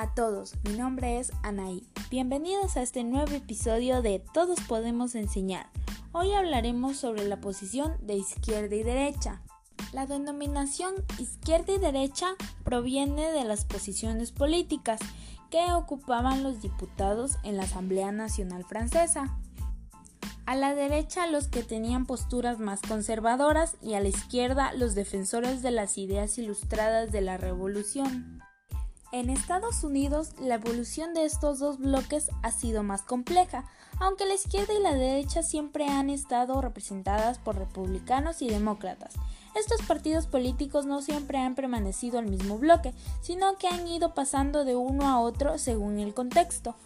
A todos, mi nombre es Anaí. Bienvenidos a este nuevo episodio de Todos Podemos Enseñar. Hoy hablaremos sobre la posición de izquierda y derecha. La denominación izquierda y derecha proviene de las posiciones políticas que ocupaban los diputados en la Asamblea Nacional Francesa. A la derecha los que tenían posturas más conservadoras y a la izquierda los defensores de las ideas ilustradas de la revolución. En Estados Unidos, la evolución de estos dos bloques ha sido más compleja, aunque la izquierda y la derecha siempre han estado representadas por republicanos y demócratas. Estos partidos políticos no siempre han permanecido al mismo bloque, sino que han ido pasando de uno a otro según el contexto.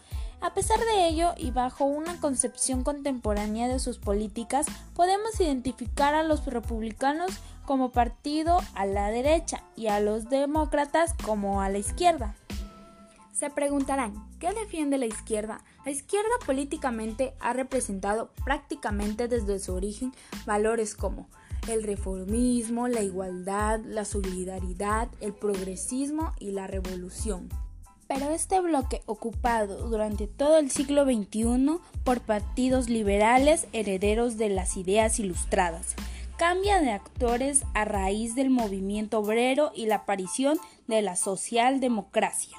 A pesar de ello, y bajo una concepción contemporánea de sus políticas, podemos identificar a los republicanos como partido a la derecha y a los demócratas como a la izquierda. Se preguntarán, ¿qué defiende la izquierda? La izquierda políticamente ha representado prácticamente desde su origen valores como el reformismo, la igualdad, la solidaridad, el progresismo y la revolución pero este bloque ocupado durante todo el siglo XXI por partidos liberales herederos de las ideas ilustradas cambia de actores a raíz del movimiento obrero y la aparición de la socialdemocracia.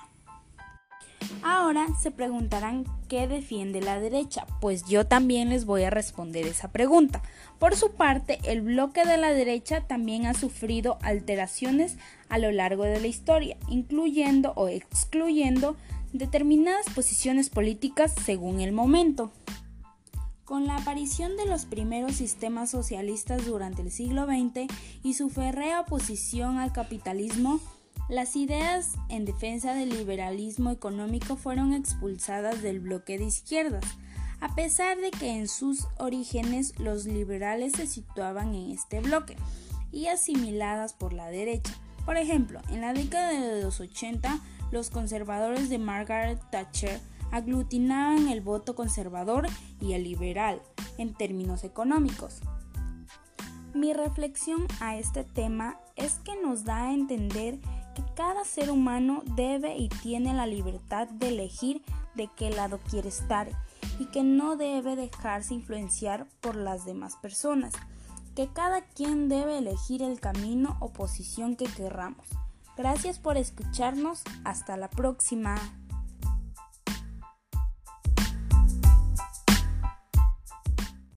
Ahora se preguntarán qué defiende la derecha, pues yo también les voy a responder esa pregunta. Por su parte, el bloque de la derecha también ha sufrido alteraciones a lo largo de la historia, incluyendo o excluyendo determinadas posiciones políticas según el momento. Con la aparición de los primeros sistemas socialistas durante el siglo XX y su férrea oposición al capitalismo, las ideas en defensa del liberalismo económico fueron expulsadas del bloque de izquierdas, a pesar de que en sus orígenes los liberales se situaban en este bloque y asimiladas por la derecha. Por ejemplo, en la década de los 80, los conservadores de Margaret Thatcher aglutinaban el voto conservador y el liberal en términos económicos. Mi reflexión a este tema es que nos da a entender cada ser humano debe y tiene la libertad de elegir de qué lado quiere estar y que no debe dejarse influenciar por las demás personas, que cada quien debe elegir el camino o posición que querramos. Gracias por escucharnos, hasta la próxima.